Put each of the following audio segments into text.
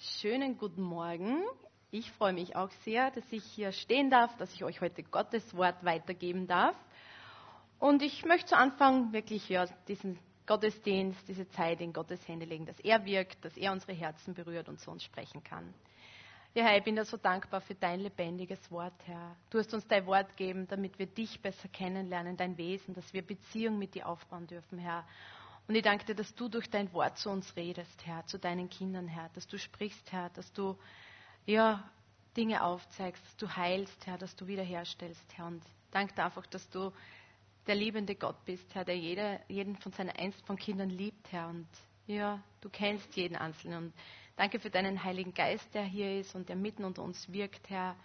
Schönen guten Morgen. Ich freue mich auch sehr, dass ich hier stehen darf, dass ich euch heute Gottes Wort weitergeben darf. Und ich möchte zu Anfang wirklich ja, diesen Gottesdienst, diese Zeit in Gottes Hände legen, dass er wirkt, dass er unsere Herzen berührt und zu uns sprechen kann. Ja, Herr, ich bin dir so dankbar für dein lebendiges Wort, Herr. Du hast uns dein Wort gegeben, damit wir dich besser kennenlernen, dein Wesen, dass wir Beziehung mit dir aufbauen dürfen, Herr. Und ich danke dir, dass du durch dein Wort zu uns redest, Herr, zu deinen Kindern, Herr, dass du sprichst, Herr, dass du ja, Dinge aufzeigst, dass du heilst, Herr, dass du wiederherstellst, Herr. Und danke dir einfach, dass du der liebende Gott bist, Herr, der jeder, jeden von seinen von Kindern liebt, Herr. Und ja, du kennst jeden Einzelnen. Und danke für deinen Heiligen Geist, der hier ist und der mitten unter uns wirkt, Herr,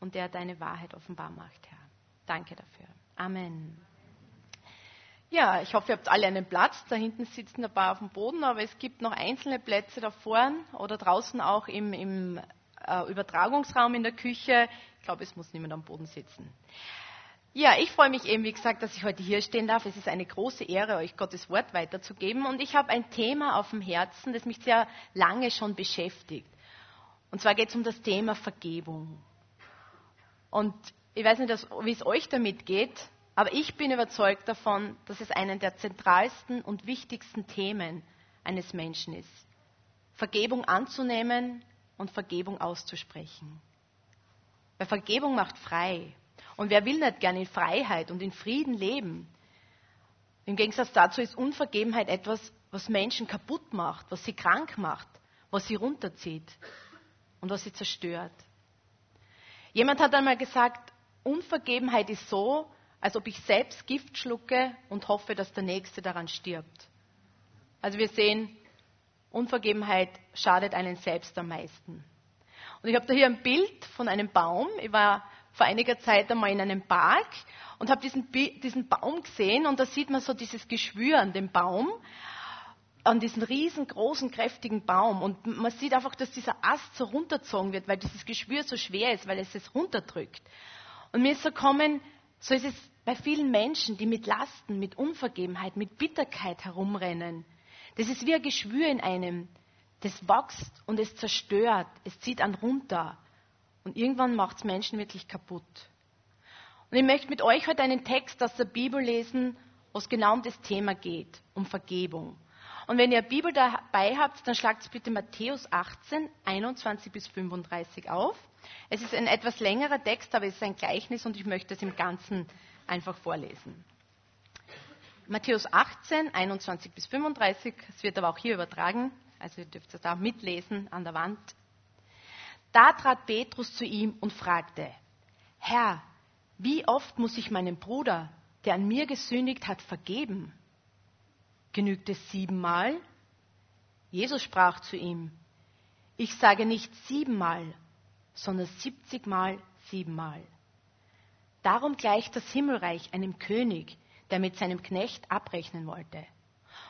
und der deine Wahrheit offenbar macht, Herr. Danke dafür. Amen. Ja, ich hoffe, ihr habt alle einen Platz. Da hinten sitzen ein paar auf dem Boden, aber es gibt noch einzelne Plätze da vorne oder draußen auch im, im äh, Übertragungsraum in der Küche. Ich glaube, es muss niemand am Boden sitzen. Ja, ich freue mich eben, wie gesagt, dass ich heute hier stehen darf. Es ist eine große Ehre, euch Gottes Wort weiterzugeben. Und ich habe ein Thema auf dem Herzen, das mich sehr lange schon beschäftigt. Und zwar geht es um das Thema Vergebung. Und ich weiß nicht, wie es euch damit geht, aber ich bin überzeugt davon, dass es einen der zentralsten und wichtigsten Themen eines Menschen ist. Vergebung anzunehmen und Vergebung auszusprechen. Weil Vergebung macht frei. Und wer will nicht gerne in Freiheit und in Frieden leben? Im Gegensatz dazu ist Unvergebenheit etwas, was Menschen kaputt macht, was sie krank macht, was sie runterzieht und was sie zerstört. Jemand hat einmal gesagt, Unvergebenheit ist so, als ob ich selbst Gift schlucke und hoffe, dass der Nächste daran stirbt. Also wir sehen, Unvergebenheit schadet einen selbst am meisten. Und ich habe da hier ein Bild von einem Baum. Ich war vor einiger Zeit einmal in einem Park und habe diesen, diesen Baum gesehen und da sieht man so dieses Geschwür an dem Baum, an diesen riesengroßen, kräftigen Baum. Und man sieht einfach, dass dieser Ast so runtergezogen wird, weil dieses Geschwür so schwer ist, weil es es runterdrückt. Und mir ist so kommen, so ist es bei vielen Menschen, die mit Lasten, mit Unvergebenheit, mit Bitterkeit herumrennen. Das ist wie ein Geschwür in einem. Das wächst und es zerstört, es zieht an runter. Und irgendwann macht es Menschen wirklich kaputt. Und ich möchte mit euch heute einen Text aus der Bibel lesen, wo es genau um das Thema geht, um Vergebung. Und wenn ihr eine Bibel dabei habt, dann schlagt bitte Matthäus 18, 21 bis 35 auf. Es ist ein etwas längerer Text, aber es ist ein Gleichnis und ich möchte es im Ganzen einfach vorlesen. Matthäus 18, 21 bis 35, es wird aber auch hier übertragen, also ihr dürft es da mitlesen an der Wand. Da trat Petrus zu ihm und fragte, Herr, wie oft muss ich meinem Bruder, der an mir gesündigt hat, vergeben? Genügt es siebenmal? Jesus sprach zu ihm, ich sage nicht siebenmal, sondern siebzigmal siebenmal. Darum gleicht das Himmelreich einem König, der mit seinem Knecht abrechnen wollte.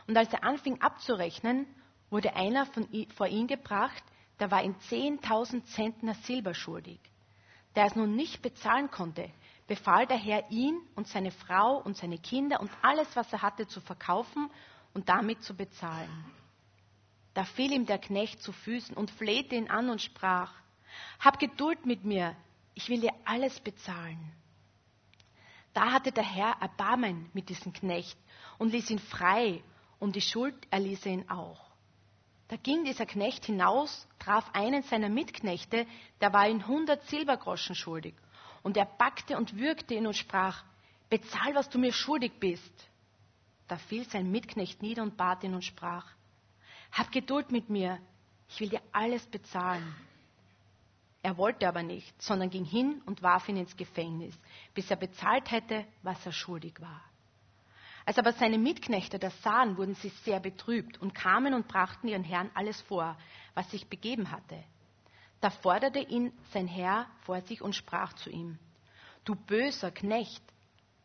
Und als er anfing abzurechnen, wurde einer von, vor ihn gebracht, der war ihm 10.000 Zentner Silber schuldig. Der es nun nicht bezahlen konnte, befahl der Herr ihn und seine Frau und seine Kinder und alles, was er hatte, zu verkaufen und damit zu bezahlen. Da fiel ihm der Knecht zu Füßen und flehte ihn an und sprach, Hab Geduld mit mir, ich will dir alles bezahlen. Da hatte der Herr Erbarmen mit diesem Knecht und ließ ihn frei und die Schuld erließ er ihn auch. Da ging dieser Knecht hinaus, traf einen seiner Mitknechte, der war ihm hundert Silbergroschen schuldig. Und er packte und würgte ihn und sprach, bezahl, was du mir schuldig bist. Da fiel sein Mitknecht nieder und bat ihn und sprach, hab Geduld mit mir, ich will dir alles bezahlen. Er wollte aber nicht, sondern ging hin und warf ihn ins Gefängnis, bis er bezahlt hätte, was er schuldig war. Als aber seine Mitknechte das sahen, wurden sie sehr betrübt und kamen und brachten ihren Herrn alles vor, was sich begeben hatte. Da forderte ihn sein Herr vor sich und sprach zu ihm, Du böser Knecht,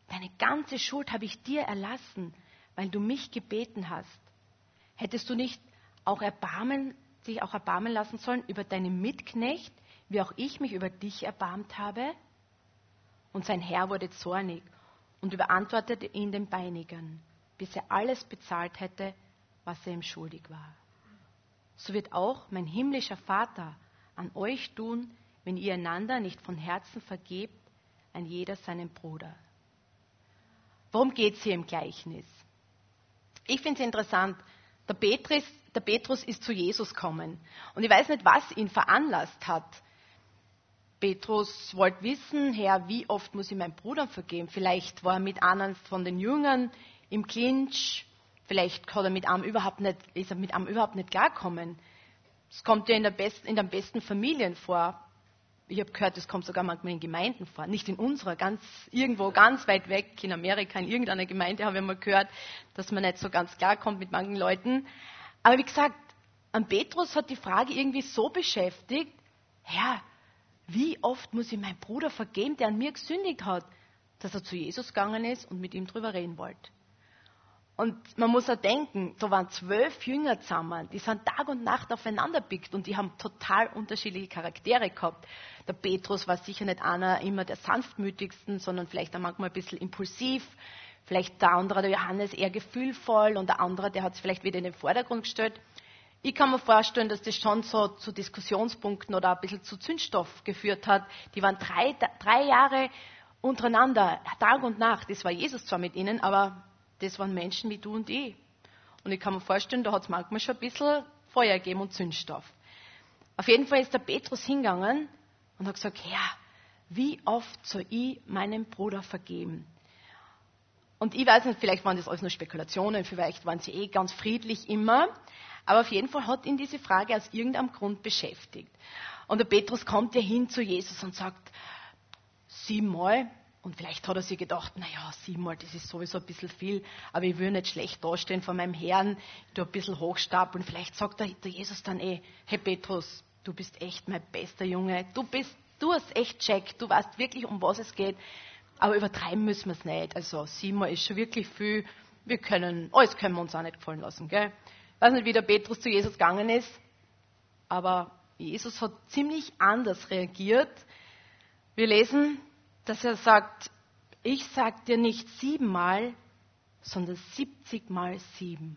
deine ganze Schuld habe ich dir erlassen, weil du mich gebeten hast. Hättest du nicht auch erbarmen, sich auch erbarmen lassen sollen über deinen Mitknecht, wie auch ich mich über dich erbarmt habe? Und sein Herr wurde zornig und überantwortete ihn den Beinigern, bis er alles bezahlt hätte, was er ihm schuldig war. so wird auch mein himmlischer Vater an euch tun, wenn ihr einander nicht von Herzen vergebt, ein jeder seinem Bruder. Worum geht es hier im Gleichnis? Ich finde es interessant. Der Petrus, der Petrus ist zu Jesus gekommen. Und ich weiß nicht, was ihn veranlasst hat. Petrus wollte wissen, Herr, wie oft muss ich meinem Bruder vergeben? Vielleicht war er mit einem von den Jüngern im Clinch. Vielleicht hat er mit einem überhaupt nicht, ist er mit einem überhaupt nicht klargekommen. Es kommt ja in, der besten, in den besten Familien vor. Ich habe gehört, es kommt sogar manchmal in Gemeinden vor. Nicht in unserer, ganz irgendwo ganz weit weg in Amerika, in irgendeiner Gemeinde habe ich mal gehört, dass man nicht so ganz klar kommt mit manchen Leuten. Aber wie gesagt, an Petrus hat die Frage irgendwie so beschäftigt, Herr, wie oft muss ich meinem Bruder vergeben, der an mir gesündigt hat, dass er zu Jesus gegangen ist und mit ihm drüber reden wollte. Und man muss auch denken, da waren zwölf Jünger zusammen, die sind Tag und Nacht aufeinander bickt und die haben total unterschiedliche Charaktere gehabt. Der Petrus war sicher nicht einer immer der sanftmütigsten, sondern vielleicht auch manchmal ein bisschen impulsiv. Vielleicht der andere, der Johannes, eher gefühlvoll und der andere, der hat es vielleicht wieder in den Vordergrund gestellt. Ich kann mir vorstellen, dass das schon so zu Diskussionspunkten oder ein bisschen zu Zündstoff geführt hat. Die waren drei, drei Jahre untereinander, Tag und Nacht. Das war Jesus zwar mit ihnen, aber das waren Menschen wie du und ich. Und ich kann mir vorstellen, da hat es manchmal schon ein bisschen Feuer gegeben und Zündstoff. Auf jeden Fall ist der Petrus hingegangen und hat gesagt, Herr, wie oft soll ich meinem Bruder vergeben? Und ich weiß nicht, vielleicht waren das alles nur Spekulationen, vielleicht waren sie eh ganz friedlich immer, aber auf jeden Fall hat ihn diese Frage aus irgendeinem Grund beschäftigt. Und der Petrus kommt ja hin zu Jesus und sagt, siebenmal, und vielleicht hat er sich gedacht, naja, siebenmal, das ist sowieso ein bisschen viel, aber ich will nicht schlecht dastehen vor meinem Herrn, du ein bisschen hochstapeln. Vielleicht sagt der, Jesus dann eh, hey Petrus, du bist echt mein bester Junge, du bist, du hast echt check, du weißt wirklich, um was es geht, aber übertreiben müssen wir es nicht. Also siebenmal ist schon wirklich viel, wir können, alles können wir uns auch nicht gefallen lassen, gell? Ich weiß nicht, wie der Petrus zu Jesus gegangen ist, aber Jesus hat ziemlich anders reagiert. Wir lesen, dass er sagt, ich sag dir nicht siebenmal, sondern siebzigmal sieben.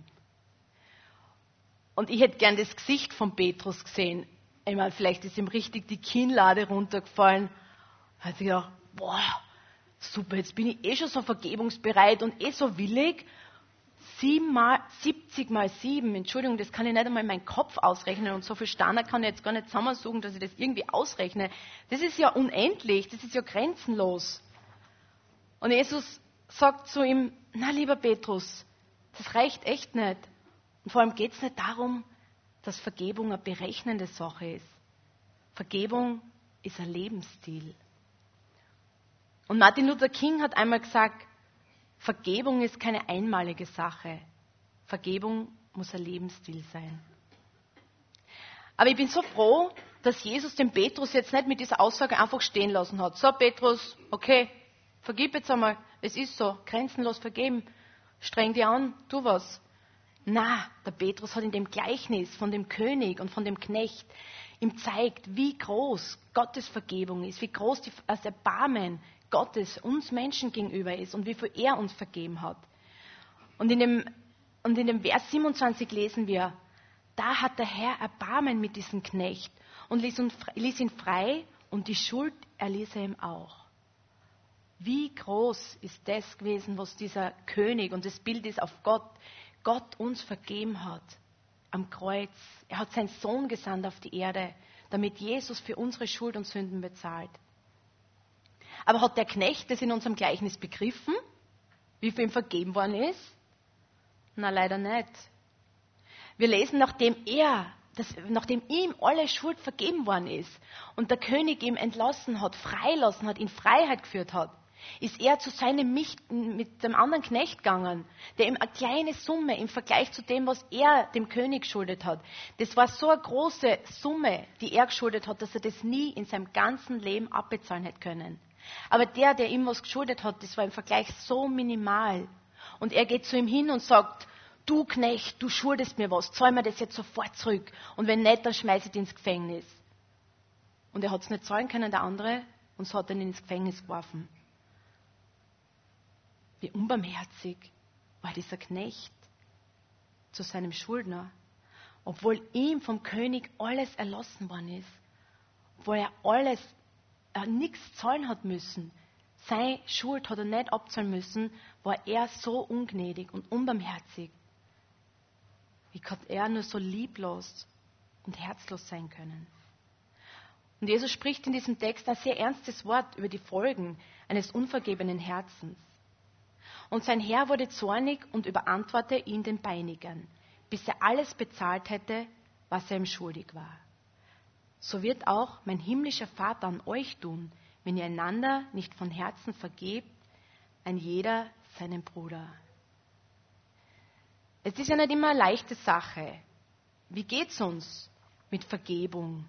Und ich hätte gern das Gesicht von Petrus gesehen. Ich meine, vielleicht ist ihm richtig die Kinnlade runtergefallen. Hat sich gedacht, boah, super, jetzt bin ich eh schon so vergebungsbereit und eh so willig. Siebenmal, 70 mal sieben, Entschuldigung, das kann ich nicht einmal in meinen Kopf ausrechnen und so viel Standard kann ich jetzt gar nicht zusammensuchen, dass ich das irgendwie ausrechne. Das ist ja unendlich, das ist ja grenzenlos. Und Jesus sagt zu ihm, na lieber Petrus, das reicht echt nicht. Und vor allem geht es nicht darum, dass Vergebung eine berechnende Sache ist. Vergebung ist ein Lebensstil. Und Martin Luther King hat einmal gesagt, Vergebung ist keine einmalige Sache. Vergebung muss ein Lebensstil sein. Aber ich bin so froh, dass Jesus den Petrus jetzt nicht mit dieser Aussage einfach stehen lassen hat. So, Petrus, okay, vergib jetzt einmal. Es ist so, grenzenlos vergeben. Streng dir an, tu was. Na, der Petrus hat in dem Gleichnis von dem König und von dem Knecht ihm zeigt, wie groß Gottes Vergebung ist, wie groß das Erbarmen Gottes uns Menschen gegenüber ist und wie viel er uns vergeben hat. Und in dem, und in dem Vers 27 lesen wir, da hat der Herr Erbarmen mit diesem Knecht und ließ ihn, ließ ihn frei und die Schuld erließ er ihm auch. Wie groß ist das gewesen, was dieser König, und das Bild ist auf Gott, Gott uns vergeben hat am Kreuz. Er hat seinen Sohn gesandt auf die Erde, damit Jesus für unsere Schuld und Sünden bezahlt. Aber hat der Knecht das in unserem Gleichnis begriffen, wie viel ihm vergeben worden ist? Na, leider nicht. Wir lesen, nachdem er, das, nachdem ihm alle Schuld vergeben worden ist und der König ihm entlassen hat, freilassen hat, in Freiheit geführt hat, ist er zu seinem Michten mit dem anderen Knecht gegangen, der ihm eine kleine Summe im Vergleich zu dem, was er dem König geschuldet hat. Das war so eine große Summe, die er geschuldet hat, dass er das nie in seinem ganzen Leben abbezahlen hätte können. Aber der, der ihm was geschuldet hat, das war im Vergleich so minimal. Und er geht zu ihm hin und sagt, du Knecht, du schuldest mir was, zahl mir das jetzt sofort zurück. Und wenn nicht, dann schmeiß ich ins Gefängnis. Und er hat es nicht zahlen können, der andere, und so hat ihn ins Gefängnis geworfen. Wie unbarmherzig war dieser Knecht zu seinem Schuldner. obwohl ihm vom König alles erlassen worden ist, obwohl er alles, er nichts zahlen hat müssen, seine Schuld hat er nicht abzahlen müssen, war er so ungnädig und unbarmherzig. Wie kann er nur so lieblos und herzlos sein können? Und Jesus spricht in diesem Text ein sehr ernstes Wort über die Folgen eines unvergebenen Herzens. Und sein Herr wurde zornig und überantwortete ihn den Peinigern, bis er alles bezahlt hätte, was er ihm schuldig war. So wird auch mein himmlischer Vater an euch tun, wenn ihr einander nicht von Herzen vergebt, ein jeder seinem Bruder. Es ist ja nicht immer eine leichte Sache. Wie geht es uns mit Vergebung?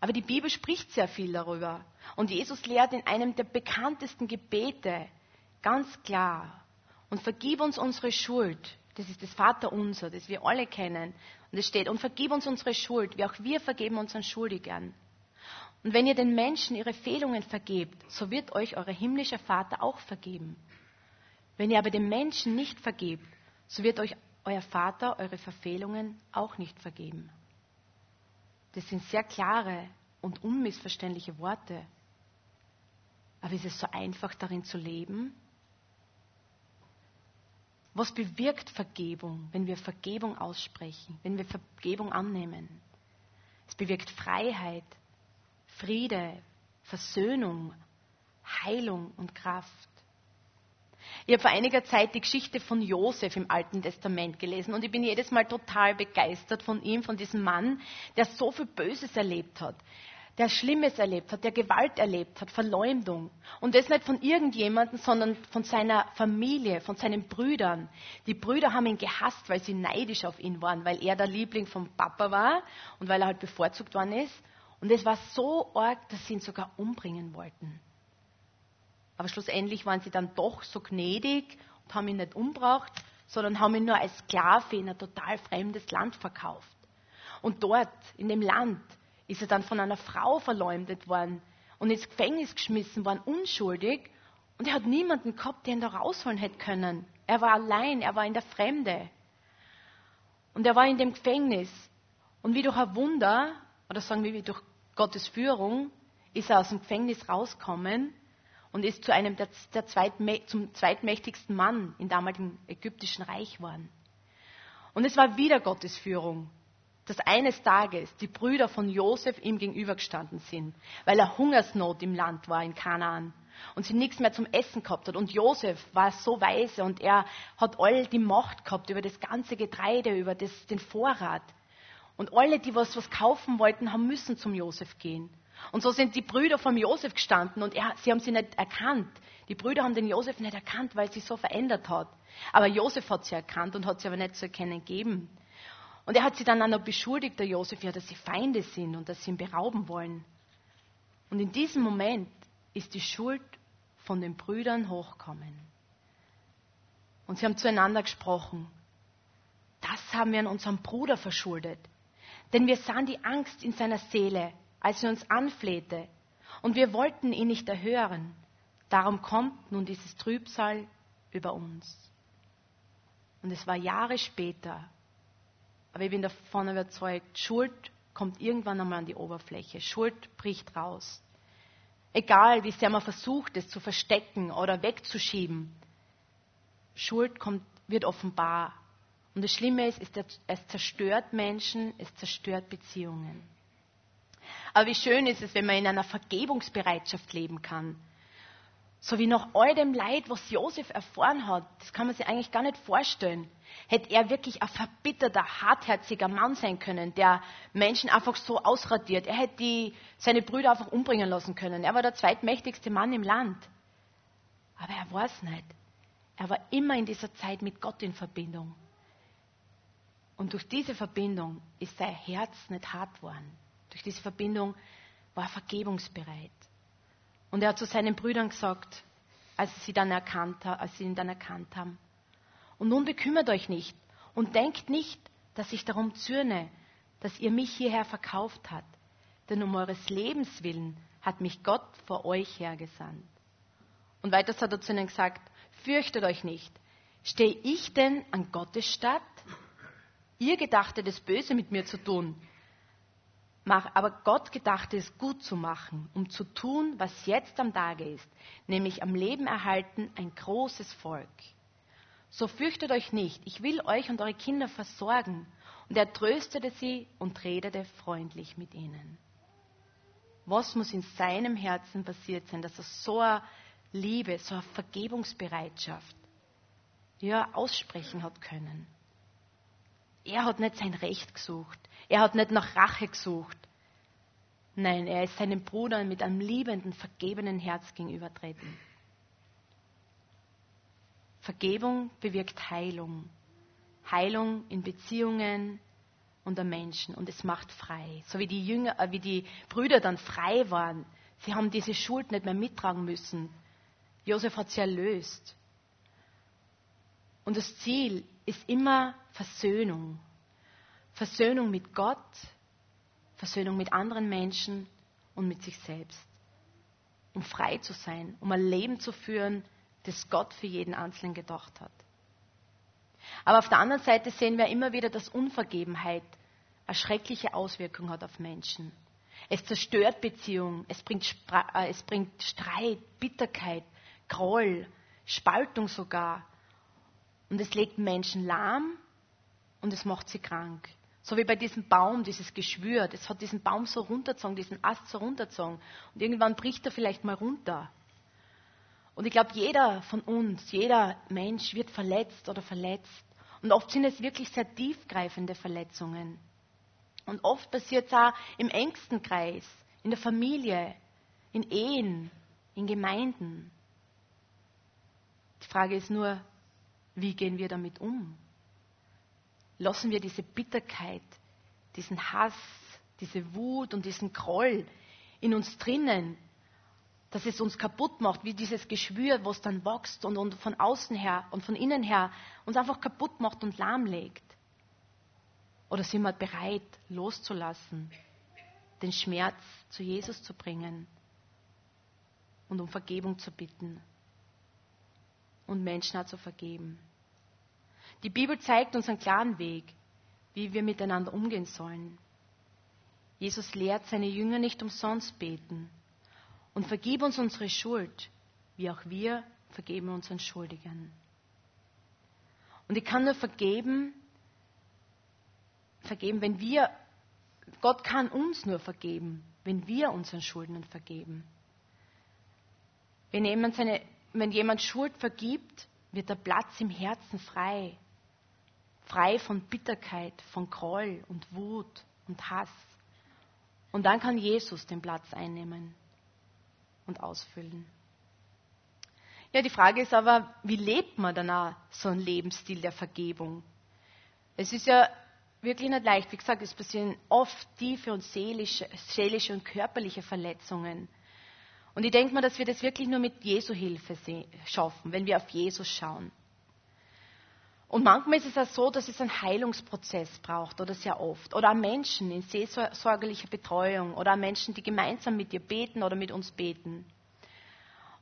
Aber die Bibel spricht sehr viel darüber. Und Jesus lehrt in einem der bekanntesten Gebete ganz klar. Und vergib uns unsere Schuld. Das ist das Vaterunser, das wir alle kennen. Und es steht, und vergib uns unsere Schuld, wie auch wir vergeben unseren Schuldigern. Und wenn ihr den Menschen ihre Fehlungen vergebt, so wird euch euer himmlischer Vater auch vergeben. Wenn ihr aber den Menschen nicht vergebt, so wird euch euer Vater eure Verfehlungen auch nicht vergeben. Das sind sehr klare und unmissverständliche Worte. Aber ist es so einfach darin zu leben? Was bewirkt Vergebung, wenn wir Vergebung aussprechen, wenn wir Vergebung annehmen? Es bewirkt Freiheit, Friede, Versöhnung, Heilung und Kraft. Ich habe vor einiger Zeit die Geschichte von Josef im Alten Testament gelesen und ich bin jedes Mal total begeistert von ihm, von diesem Mann, der so viel Böses erlebt hat, der Schlimmes erlebt hat, der Gewalt erlebt hat, Verleumdung. Und das nicht von irgendjemandem, sondern von seiner Familie, von seinen Brüdern. Die Brüder haben ihn gehasst, weil sie neidisch auf ihn waren, weil er der Liebling vom Papa war und weil er halt bevorzugt worden ist. Und es war so arg, dass sie ihn sogar umbringen wollten. Aber schlussendlich waren sie dann doch so gnädig und haben ihn nicht umgebracht, sondern haben ihn nur als Sklave in ein total fremdes Land verkauft. Und dort, in dem Land, ist er dann von einer Frau verleumdet worden und ins Gefängnis geschmissen worden, unschuldig. Und er hat niemanden gehabt, der ihn da rausholen hätte können. Er war allein, er war in der Fremde. Und er war in dem Gefängnis. Und wie durch ein Wunder, oder sagen wir wie durch Gottes Führung, ist er aus dem Gefängnis rausgekommen und ist zu einem der, der zweitmä zum zweitmächtigsten Mann im damaligen ägyptischen Reich geworden. Und es war wieder Gottes Führung, dass eines Tages die Brüder von Josef ihm gegenübergestanden sind, weil er Hungersnot im Land war in Kanaan und sie nichts mehr zum Essen gehabt hat. Und Josef war so weise und er hat all die Macht gehabt über das ganze Getreide, über das, den Vorrat. Und alle, die was, was kaufen wollten, haben müssen zum Josef gehen. Und so sind die Brüder vom Josef gestanden und er, sie haben sie nicht erkannt. Die Brüder haben den Josef nicht erkannt, weil sie so verändert hat. Aber Josef hat sie erkannt und hat sie aber nicht zu erkennen gegeben. Und er hat sie dann auch noch beschuldigt, der Josef, ja, dass sie Feinde sind und dass sie ihn berauben wollen. Und in diesem Moment ist die Schuld von den Brüdern hochgekommen. Und sie haben zueinander gesprochen. Das haben wir an unserem Bruder verschuldet. Denn wir sahen die Angst in seiner Seele als er uns anflehte. Und wir wollten ihn nicht erhören. Darum kommt nun dieses Trübsal über uns. Und es war Jahre später. Aber ich bin davon überzeugt, Schuld kommt irgendwann einmal an die Oberfläche. Schuld bricht raus. Egal, wie sehr man versucht, es zu verstecken oder wegzuschieben. Schuld kommt, wird offenbar. Und das Schlimme ist, es zerstört Menschen, es zerstört Beziehungen. Aber wie schön ist es, wenn man in einer Vergebungsbereitschaft leben kann. So wie nach all dem Leid, was Josef erfahren hat, das kann man sich eigentlich gar nicht vorstellen, hätte er wirklich ein verbitterter, hartherziger Mann sein können, der Menschen einfach so ausradiert. Er hätte die, seine Brüder einfach umbringen lassen können. Er war der zweitmächtigste Mann im Land. Aber er war es nicht. Er war immer in dieser Zeit mit Gott in Verbindung. Und durch diese Verbindung ist sein Herz nicht hart worden. Durch diese Verbindung war er vergebungsbereit. Und er hat zu seinen Brüdern gesagt, als sie, dann erkannt, als sie ihn dann erkannt haben, und nun bekümmert euch nicht und denkt nicht, dass ich darum zürne, dass ihr mich hierher verkauft habt, denn um eures Lebens willen hat mich Gott vor euch hergesandt. Und weiters hat er zu ihnen gesagt, fürchtet euch nicht, stehe ich denn an Gottes Stadt? Ihr gedachtet, das Böse mit mir zu tun. Aber Gott gedachte es gut zu machen, um zu tun, was jetzt am Tage ist, nämlich am Leben erhalten ein großes Volk. So fürchtet euch nicht, ich will euch und eure Kinder versorgen. Und er tröstete sie und redete freundlich mit ihnen. Was muss in seinem Herzen passiert sein, dass er so eine Liebe, so eine Vergebungsbereitschaft ja, aussprechen hat können? Er hat nicht sein Recht gesucht. Er hat nicht nach Rache gesucht. Nein, er ist seinem Bruder mit einem liebenden, vergebenen Herz gegenübertreten. Vergebung bewirkt Heilung. Heilung in Beziehungen unter Menschen und es macht frei. So wie die Jünger, äh, wie die Brüder dann frei waren. Sie haben diese Schuld nicht mehr mittragen müssen. Josef hat sie erlöst. Und das Ziel ist immer Versöhnung. Versöhnung mit Gott, Versöhnung mit anderen Menschen und mit sich selbst. Um frei zu sein, um ein Leben zu führen, das Gott für jeden Einzelnen gedacht hat. Aber auf der anderen Seite sehen wir immer wieder, dass Unvergebenheit eine schreckliche Auswirkung hat auf Menschen. Es zerstört Beziehungen, es bringt, äh, es bringt Streit, Bitterkeit, Groll, Spaltung sogar. Und es legt Menschen lahm und es macht sie krank. So wie bei diesem Baum, dieses Geschwür, das hat diesen Baum so runtergezogen, diesen Ast so runtergezogen. Und irgendwann bricht er vielleicht mal runter. Und ich glaube, jeder von uns, jeder Mensch wird verletzt oder verletzt. Und oft sind es wirklich sehr tiefgreifende Verletzungen. Und oft passiert es auch im engsten Kreis, in der Familie, in Ehen, in Gemeinden. Die Frage ist nur, wie gehen wir damit um? Lassen wir diese Bitterkeit, diesen Hass, diese Wut und diesen Groll in uns drinnen, dass es uns kaputt macht, wie dieses Geschwür, was dann wächst und, und von außen her und von innen her uns einfach kaputt macht und lahmlegt? Oder sind wir bereit, loszulassen, den Schmerz zu Jesus zu bringen und um Vergebung zu bitten und Menschen auch zu vergeben? Die Bibel zeigt uns einen klaren Weg, wie wir miteinander umgehen sollen. Jesus lehrt seine Jünger nicht umsonst beten und vergib uns unsere Schuld, wie auch wir vergeben unseren Schuldigern. Und ich kann nur vergeben, vergeben, wenn wir, Gott kann uns nur vergeben, wenn wir unseren Schuldnern vergeben. Wenn jemand, seine, wenn jemand Schuld vergibt, wird der Platz im Herzen frei. Frei von Bitterkeit, von Groll und Wut und Hass. Und dann kann Jesus den Platz einnehmen und ausfüllen. Ja, die Frage ist aber, wie lebt man dann auch so einen Lebensstil der Vergebung? Es ist ja wirklich nicht leicht. Wie gesagt, es passieren oft tiefe und seelische, seelische und körperliche Verletzungen. Und ich denke mal, dass wir das wirklich nur mit Jesu Hilfe schaffen, wenn wir auf Jesus schauen. Und manchmal ist es auch so, dass es einen Heilungsprozess braucht oder sehr oft. Oder auch Menschen in seelsorgerlicher Betreuung oder auch Menschen, die gemeinsam mit dir beten oder mit uns beten.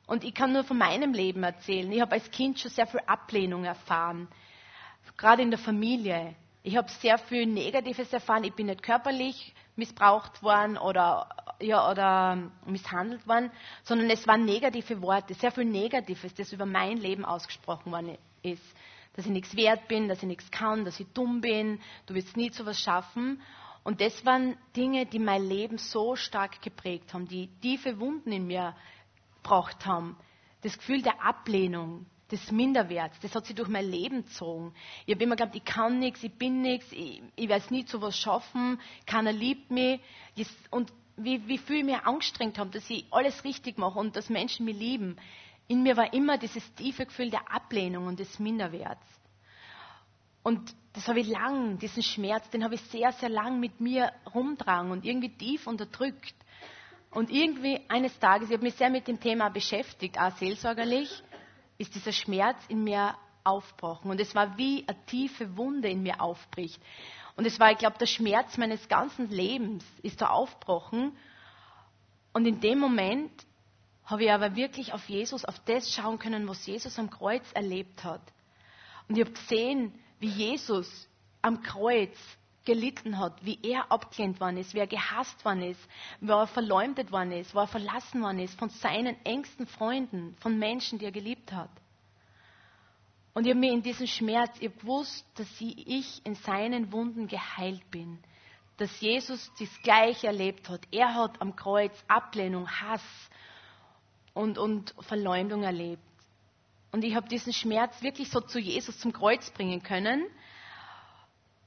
Und ich kann nur von meinem Leben erzählen. Ich habe als Kind schon sehr viel Ablehnung erfahren, gerade in der Familie. Ich habe sehr viel Negatives erfahren. Ich bin nicht körperlich missbraucht worden oder, ja, oder misshandelt worden, sondern es waren negative Worte, sehr viel Negatives, das über mein Leben ausgesprochen worden ist dass ich nichts wert bin, dass ich nichts kann, dass ich dumm bin, du wirst nie zu was schaffen. Und das waren Dinge, die mein Leben so stark geprägt haben, die tiefe Wunden in mir gebracht haben. Das Gefühl der Ablehnung, des Minderwerts, das hat sich durch mein Leben gezogen. Ich habe immer geglaubt, ich kann nichts, ich bin nichts, ich, ich werde nie zu was schaffen, keiner liebt mich. Und wie, wie viel ich mich angestrengt habe, dass ich alles richtig mache und dass Menschen mich lieben in mir war immer dieses tiefe Gefühl der Ablehnung und des Minderwerts. Und das habe ich lang, diesen Schmerz, den habe ich sehr, sehr lang mit mir rumtragen und irgendwie tief unterdrückt. Und irgendwie eines Tages, ich habe mich sehr mit dem Thema beschäftigt, auch seelsorgerlich, ist dieser Schmerz in mir aufgebrochen. Und es war wie eine tiefe Wunde in mir aufbricht. Und es war, ich glaube, der Schmerz meines ganzen Lebens ist da aufgebrochen. Und in dem Moment habe ich aber wirklich auf Jesus, auf das schauen können, was Jesus am Kreuz erlebt hat. Und ich habe gesehen, wie Jesus am Kreuz gelitten hat, wie er abgelehnt worden ist, wie er gehasst worden ist, wie er verleumdet worden ist, wo er verlassen worden ist von seinen engsten Freunden, von Menschen, die er geliebt hat. Und ich habe mir in diesem Schmerz, ich gewusst, dass ich in seinen Wunden geheilt bin. Dass Jesus das Gleiche erlebt hat. Er hat am Kreuz Ablehnung, Hass und, und Verleumdung erlebt. Und ich habe diesen Schmerz wirklich so zu Jesus zum Kreuz bringen können.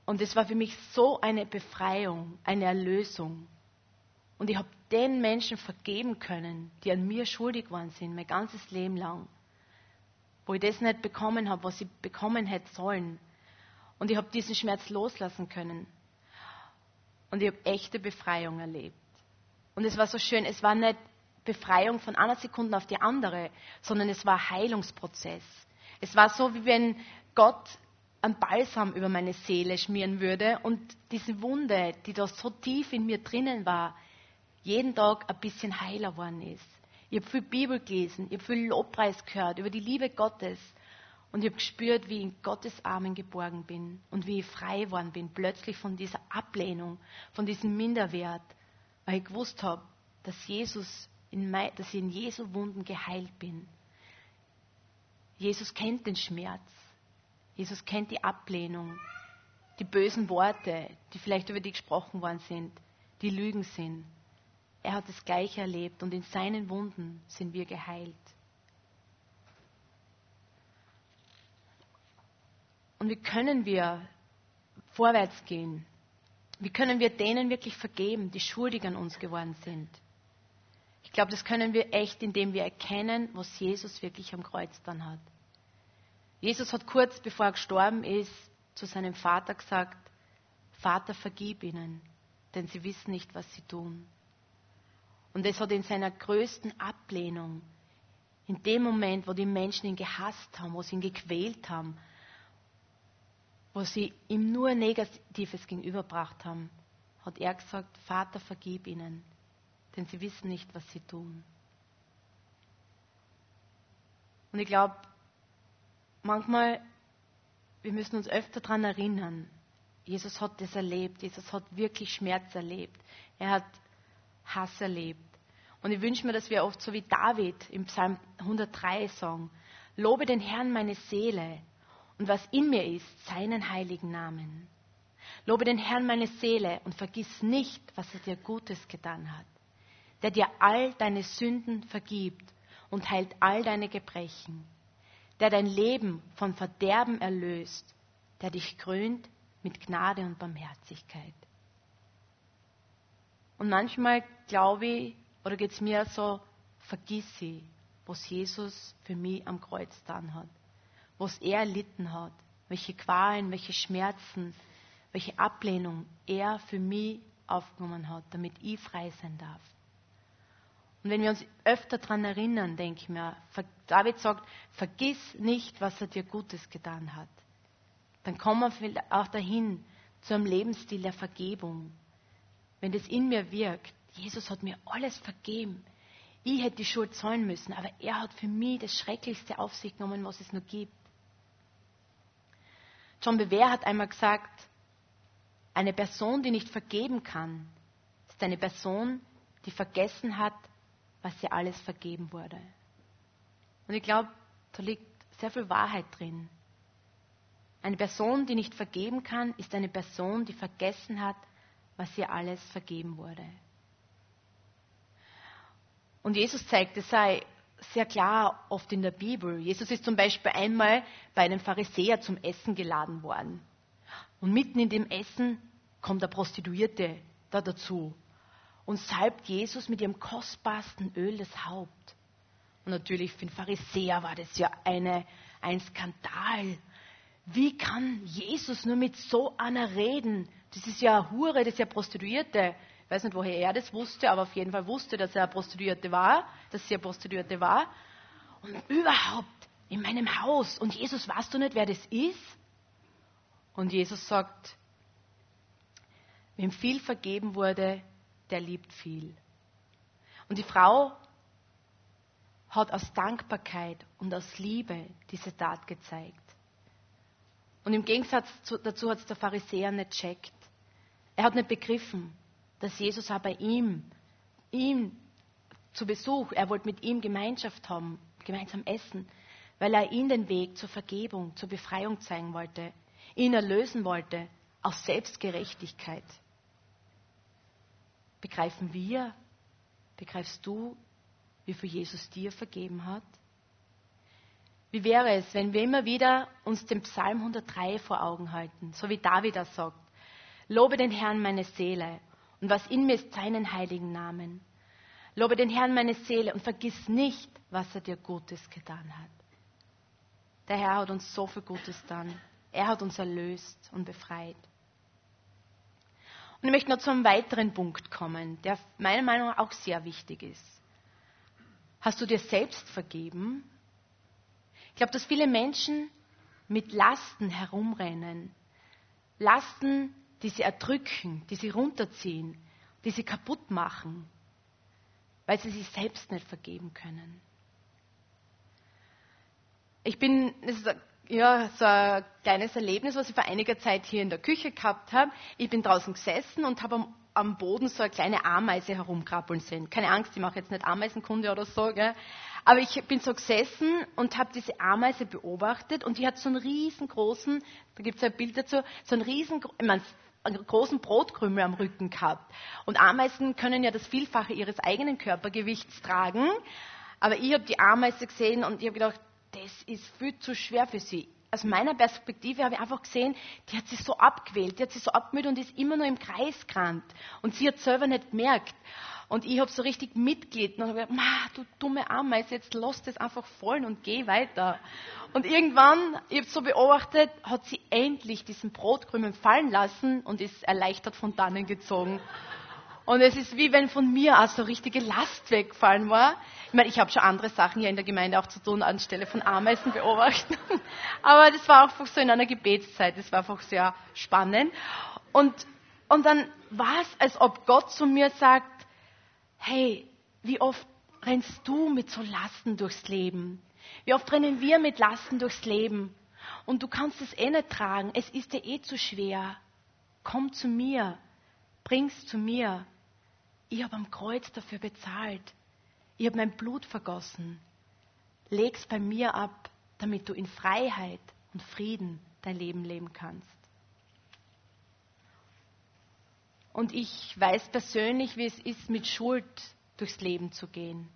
Und es war für mich so eine Befreiung, eine Erlösung. Und ich habe den Menschen vergeben können, die an mir schuldig waren sind, mein ganzes Leben lang wo ich das nicht bekommen habe, was ich bekommen hätte sollen. Und ich habe diesen Schmerz loslassen können. Und ich habe echte Befreiung erlebt. Und es war so schön, es war nicht Befreiung von einer Sekunde auf die andere, sondern es war Heilungsprozess. Es war so, wie wenn Gott ein Balsam über meine Seele schmieren würde und diese Wunde, die da so tief in mir drinnen war, jeden Tag ein bisschen heiler worden ist. Ich habe viel Bibel gelesen, ich habe viel Lobpreis gehört über die Liebe Gottes. Und ich habe gespürt, wie ich in Gottes Armen geborgen bin und wie ich frei geworden bin, plötzlich von dieser Ablehnung, von diesem Minderwert, weil ich gewusst habe, dass, Jesus dass ich in Jesu Wunden geheilt bin. Jesus kennt den Schmerz. Jesus kennt die Ablehnung, die bösen Worte, die vielleicht über dich gesprochen worden sind, die Lügen sind. Er hat das Gleiche erlebt und in seinen Wunden sind wir geheilt. Und wie können wir vorwärts gehen? Wie können wir denen wirklich vergeben, die schuldig an uns geworden sind? Ich glaube, das können wir echt, indem wir erkennen, was Jesus wirklich am Kreuz dann hat. Jesus hat kurz bevor er gestorben ist, zu seinem Vater gesagt, Vater, vergib ihnen, denn sie wissen nicht, was sie tun. Und es hat in seiner größten Ablehnung, in dem Moment, wo die Menschen ihn gehasst haben, wo sie ihn gequält haben, wo sie ihm nur Negatives gegenüberbracht haben, hat er gesagt, Vater, vergib ihnen, denn sie wissen nicht, was sie tun. Und ich glaube, manchmal, wir müssen uns öfter daran erinnern, Jesus hat das erlebt, Jesus hat wirklich Schmerz erlebt, er hat Hass erlebt. Und ich wünsche mir, dass wir oft so wie David im Psalm 103 sagen, lobe den Herrn meine Seele und was in mir ist, seinen heiligen Namen. Lobe den Herrn meine Seele und vergiss nicht, was er dir Gutes getan hat, der dir all deine Sünden vergibt und heilt all deine Gebrechen, der dein Leben von Verderben erlöst, der dich krönt mit Gnade und Barmherzigkeit. Und manchmal glaube ich, oder geht es mir so, vergiss sie, was Jesus für mich am Kreuz getan hat, was er erlitten hat, welche Qualen, welche Schmerzen, welche Ablehnung er für mich aufgenommen hat, damit ich frei sein darf. Und wenn wir uns öfter daran erinnern, denke ich mir, David sagt, vergiss nicht, was er dir Gutes getan hat. Dann kommen wir auch dahin zu einem Lebensstil der Vergebung, wenn das in mir wirkt, Jesus hat mir alles vergeben. Ich hätte die Schuld zahlen müssen, aber er hat für mich das Schrecklichste auf sich genommen, was es nur gibt. John Bewer hat einmal gesagt, eine Person, die nicht vergeben kann, ist eine Person, die vergessen hat, was ihr alles vergeben wurde. Und ich glaube, da liegt sehr viel Wahrheit drin. Eine Person, die nicht vergeben kann, ist eine Person, die vergessen hat, was ihr alles vergeben wurde. Und Jesus zeigt es sei sehr klar oft in der Bibel. Jesus ist zum Beispiel einmal bei einem Pharisäer zum Essen geladen worden. Und mitten in dem Essen kommt der Prostituierte da dazu und salbt Jesus mit ihrem kostbarsten Öl das Haupt. Und natürlich für den Pharisäer war das ja eine, ein Skandal. Wie kann Jesus nur mit so einer reden? Das ist ja eine Hure, das ist ja Prostituierte. Ich weiß nicht, woher er das wusste, aber auf jeden Fall wusste, dass er eine Prostituierte war, dass sie eine Prostituierte war. Und überhaupt in meinem Haus. Und Jesus, weißt du nicht, wer das ist? Und Jesus sagt, wem viel vergeben wurde, der liebt viel. Und die Frau hat aus Dankbarkeit und aus Liebe diese Tat gezeigt. Und im Gegensatz dazu hat es der Pharisäer nicht checkt. Er hat nicht begriffen, dass Jesus auch bei ihm, ihm zu Besuch, er wollte mit ihm Gemeinschaft haben, gemeinsam essen, weil er ihm den Weg zur Vergebung, zur Befreiung zeigen wollte, ihn erlösen wollte aus Selbstgerechtigkeit. Begreifen wir, begreifst du, wie viel Jesus dir vergeben hat? Wie wäre es, wenn wir immer wieder uns den Psalm 103 vor Augen halten, so wie David das sagt? Lobe den Herrn meine Seele und was in mir ist seinen heiligen Namen. Lobe den Herrn meine Seele und vergiss nicht, was er dir Gutes getan hat. Der Herr hat uns so viel Gutes getan. Er hat uns erlöst und befreit. Und ich möchte noch zu einem weiteren Punkt kommen, der meiner Meinung nach auch sehr wichtig ist. Hast du dir selbst vergeben? Ich glaube, dass viele Menschen mit Lasten herumrennen. Lasten, die sie erdrücken, die sie runterziehen, die sie kaputt machen, weil sie sich selbst nicht vergeben können. Ich bin, das ist ja, so ein kleines Erlebnis, was ich vor einiger Zeit hier in der Küche gehabt habe. Ich bin draußen gesessen und habe am, am, Boden so eine kleine Ameise herumkrabbeln sehen. Keine Angst, ich mache jetzt nicht Ameisenkunde oder so, gell? aber ich bin so gesessen und habe diese Ameise beobachtet und die hat so einen riesengroßen, da gibt es ein Bild dazu, so einen riesen, ich meine, einen großen Brotkrümel am Rücken gehabt. Und Ameisen können ja das Vielfache ihres eigenen Körpergewichts tragen. Aber ich habe die Ameise gesehen und ich habe gedacht, das ist viel zu schwer für sie. Aus meiner Perspektive habe ich einfach gesehen, die hat sich so abgewählt, die hat sich so abgemüht und ist immer nur im Kreis gerannt. Und sie hat selber nicht gemerkt. Und ich habe so richtig mitgelitten und habe gesagt, du dumme Ameise, jetzt lass das einfach fallen und geh weiter. Und irgendwann, ich habe so beobachtet, hat sie endlich diesen Brotkrümel fallen lassen und ist erleichtert von dannen gezogen. Und es ist wie wenn von mir auch so richtige Last wegfallen war. Ich meine, ich habe schon andere Sachen hier in der Gemeinde auch zu tun, anstelle von Ameisen beobachten. Aber das war einfach so in einer Gebetszeit. Das war einfach sehr spannend. Und, und dann war es, als ob Gott zu mir sagt, hey, wie oft rennst du mit so Lasten durchs Leben? Wie oft rennen wir mit Lasten durchs Leben? Und du kannst es eh nicht tragen. Es ist dir eh zu schwer. Komm zu mir. Bring's zu mir. Ich habe am Kreuz dafür bezahlt. Ich habe mein Blut vergossen. Leg's bei mir ab, damit du in Freiheit und Frieden dein Leben leben kannst. Und ich weiß persönlich, wie es ist, mit Schuld durchs Leben zu gehen.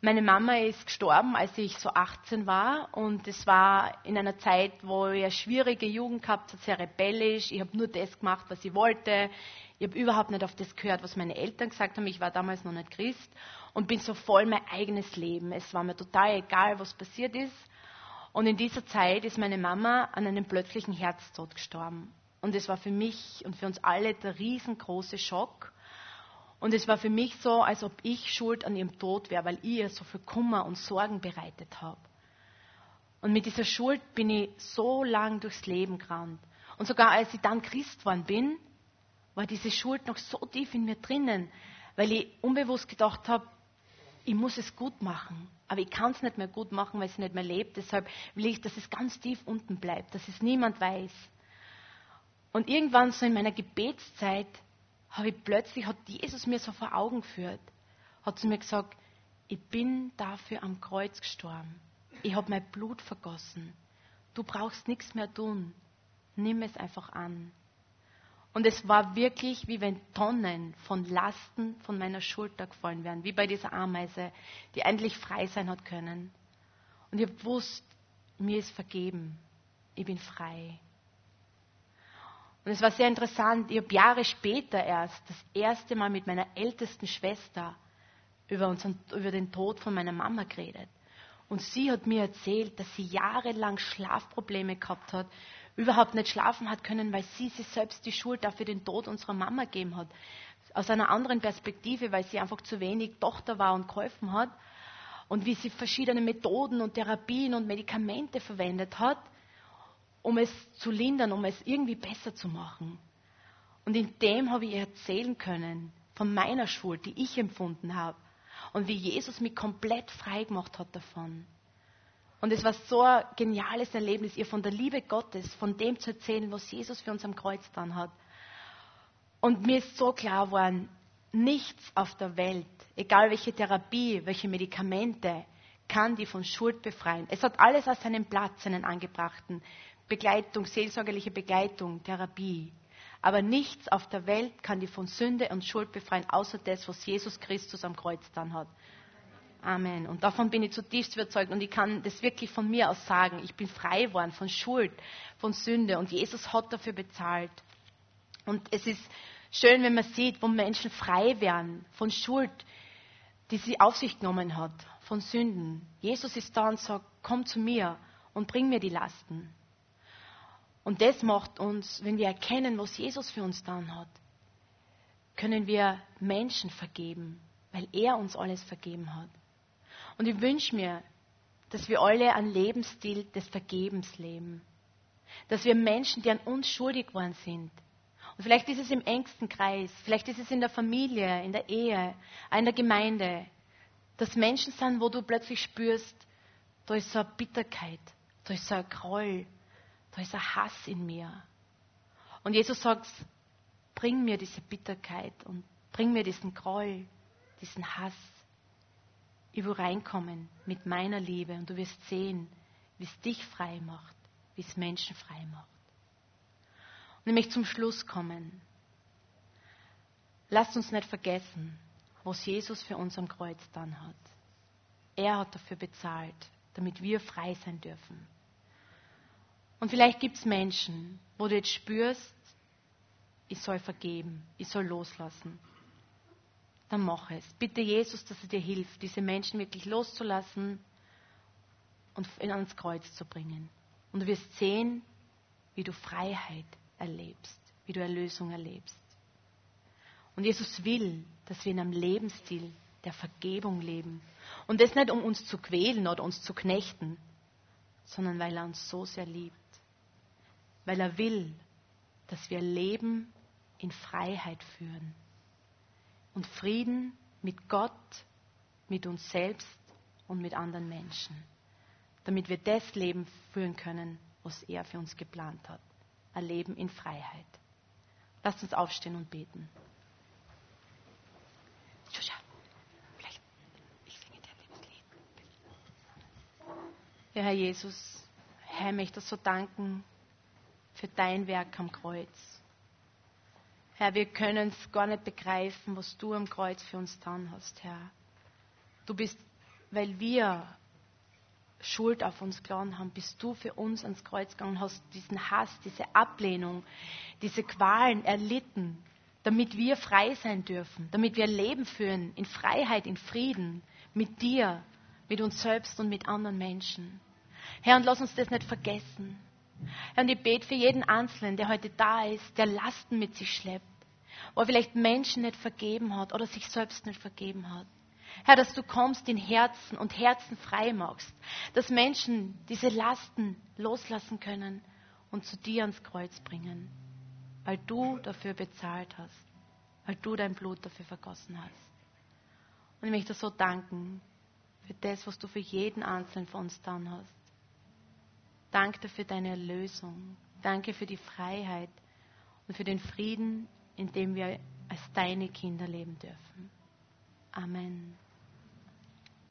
Meine Mama ist gestorben, als ich so 18 war und es war in einer Zeit, wo ich eine schwierige Jugend gehabt habe, sehr rebellisch. Ich habe nur das gemacht, was ich wollte. Ich habe überhaupt nicht auf das gehört, was meine Eltern gesagt haben. Ich war damals noch nicht Christ und bin so voll mein eigenes Leben. Es war mir total egal, was passiert ist. Und in dieser Zeit ist meine Mama an einem plötzlichen Herztod gestorben. Und es war für mich und für uns alle der riesengroße Schock. Und es war für mich so, als ob ich schuld an ihrem Tod wäre, weil ich ihr so viel Kummer und Sorgen bereitet habe. Und mit dieser Schuld bin ich so lang durchs Leben gerannt. Und sogar als ich dann Christ geworden bin, war diese Schuld noch so tief in mir drinnen, weil ich unbewusst gedacht habe, ich muss es gut machen. Aber ich kann es nicht mehr gut machen, weil es nicht mehr lebt. Deshalb will ich, dass es ganz tief unten bleibt, dass es niemand weiß. Und irgendwann so in meiner Gebetszeit habe ich plötzlich, hat Jesus mir so vor Augen geführt, hat zu mir gesagt, ich bin dafür am Kreuz gestorben. Ich habe mein Blut vergossen. Du brauchst nichts mehr tun. Nimm es einfach an. Und es war wirklich, wie wenn Tonnen von Lasten von meiner Schulter gefallen wären, wie bei dieser Ameise, die endlich frei sein hat können. Und ich gewusst, mir ist vergeben. Ich bin frei. Und es war sehr interessant, ich habe Jahre später erst das erste Mal mit meiner ältesten Schwester über, unseren, über den Tod von meiner Mama geredet. Und sie hat mir erzählt, dass sie jahrelang Schlafprobleme gehabt hat überhaupt nicht schlafen hat können, weil sie sich selbst die Schuld dafür den Tod unserer Mama gegeben hat. Aus einer anderen Perspektive, weil sie einfach zu wenig Tochter war und geholfen hat. Und wie sie verschiedene Methoden und Therapien und Medikamente verwendet hat, um es zu lindern, um es irgendwie besser zu machen. Und in dem habe ich ihr erzählen können von meiner Schuld, die ich empfunden habe. Und wie Jesus mich komplett frei gemacht hat davon. Und es war so ein geniales Erlebnis, ihr von der Liebe Gottes, von dem zu erzählen, was Jesus für uns am Kreuz dann hat. Und mir ist so klar geworden, nichts auf der Welt, egal welche Therapie, welche Medikamente, kann die von Schuld befreien. Es hat alles aus seinem Platz, seinen angebrachten Begleitung, seelsorgerliche Begleitung, Therapie. Aber nichts auf der Welt kann die von Sünde und Schuld befreien, außer das, was Jesus Christus am Kreuz dann hat. Amen. Und davon bin ich zutiefst überzeugt und ich kann das wirklich von mir aus sagen. Ich bin frei geworden von Schuld, von Sünde und Jesus hat dafür bezahlt. Und es ist schön, wenn man sieht, wo Menschen frei werden von Schuld, die sie auf sich genommen hat, von Sünden. Jesus ist da und sagt, komm zu mir und bring mir die Lasten. Und das macht uns, wenn wir erkennen, was Jesus für uns dann hat, können wir Menschen vergeben, weil er uns alles vergeben hat. Und ich wünsche mir, dass wir alle einen Lebensstil des Vergebens leben. Dass wir Menschen, die an uns schuldig geworden sind, und vielleicht ist es im engsten Kreis, vielleicht ist es in der Familie, in der Ehe, in der Gemeinde, dass Menschen sind, wo du plötzlich spürst, da ist so eine Bitterkeit, da ist so ein Groll, da ist ein Hass in mir. Und Jesus sagt, bring mir diese Bitterkeit und bring mir diesen Groll, diesen Hass. Ich will reinkommen mit meiner Liebe und du wirst sehen, wie es dich frei macht, wie es Menschen frei macht. Und ich möchte zum Schluss kommen. Lasst uns nicht vergessen, was Jesus für uns am Kreuz dann hat. Er hat dafür bezahlt, damit wir frei sein dürfen. Und vielleicht gibt es Menschen, wo du jetzt spürst, ich soll vergeben, ich soll loslassen dann mach es. Bitte Jesus, dass er dir hilft, diese Menschen wirklich loszulassen und ans Kreuz zu bringen. Und du wirst sehen, wie du Freiheit erlebst, wie du Erlösung erlebst. Und Jesus will, dass wir in einem Lebensstil der Vergebung leben. Und das nicht, um uns zu quälen oder uns zu knechten, sondern weil er uns so sehr liebt. Weil er will, dass wir Leben in Freiheit führen und Frieden mit Gott, mit uns selbst und mit anderen Menschen, damit wir das Leben führen können, was er für uns geplant hat. Ein Leben in Freiheit. Lasst uns aufstehen und beten. Ja, Herr Jesus, Herr, ich möchte so danken für dein Werk am Kreuz. Herr, wir können es gar nicht begreifen, was du am Kreuz für uns getan hast, Herr. Du bist, weil wir Schuld auf uns geladen haben, bist du für uns ans Kreuz gegangen hast diesen Hass, diese Ablehnung, diese Qualen erlitten, damit wir frei sein dürfen, damit wir Leben führen in Freiheit, in Frieden, mit dir, mit uns selbst und mit anderen Menschen. Herr, und lass uns das nicht vergessen. Herr, und ich bete für jeden Einzelnen, der heute da ist, der Lasten mit sich schleppt, wo er vielleicht Menschen nicht vergeben hat oder sich selbst nicht vergeben hat. Herr, dass du kommst in Herzen und Herzen frei machst, dass Menschen diese Lasten loslassen können und zu dir ans Kreuz bringen, weil du dafür bezahlt hast, weil du dein Blut dafür vergossen hast. Und ich möchte so danken für das, was du für jeden Einzelnen von uns getan hast. Danke für deine Erlösung. Danke für die Freiheit und für den Frieden, in dem wir als deine Kinder leben dürfen. Amen.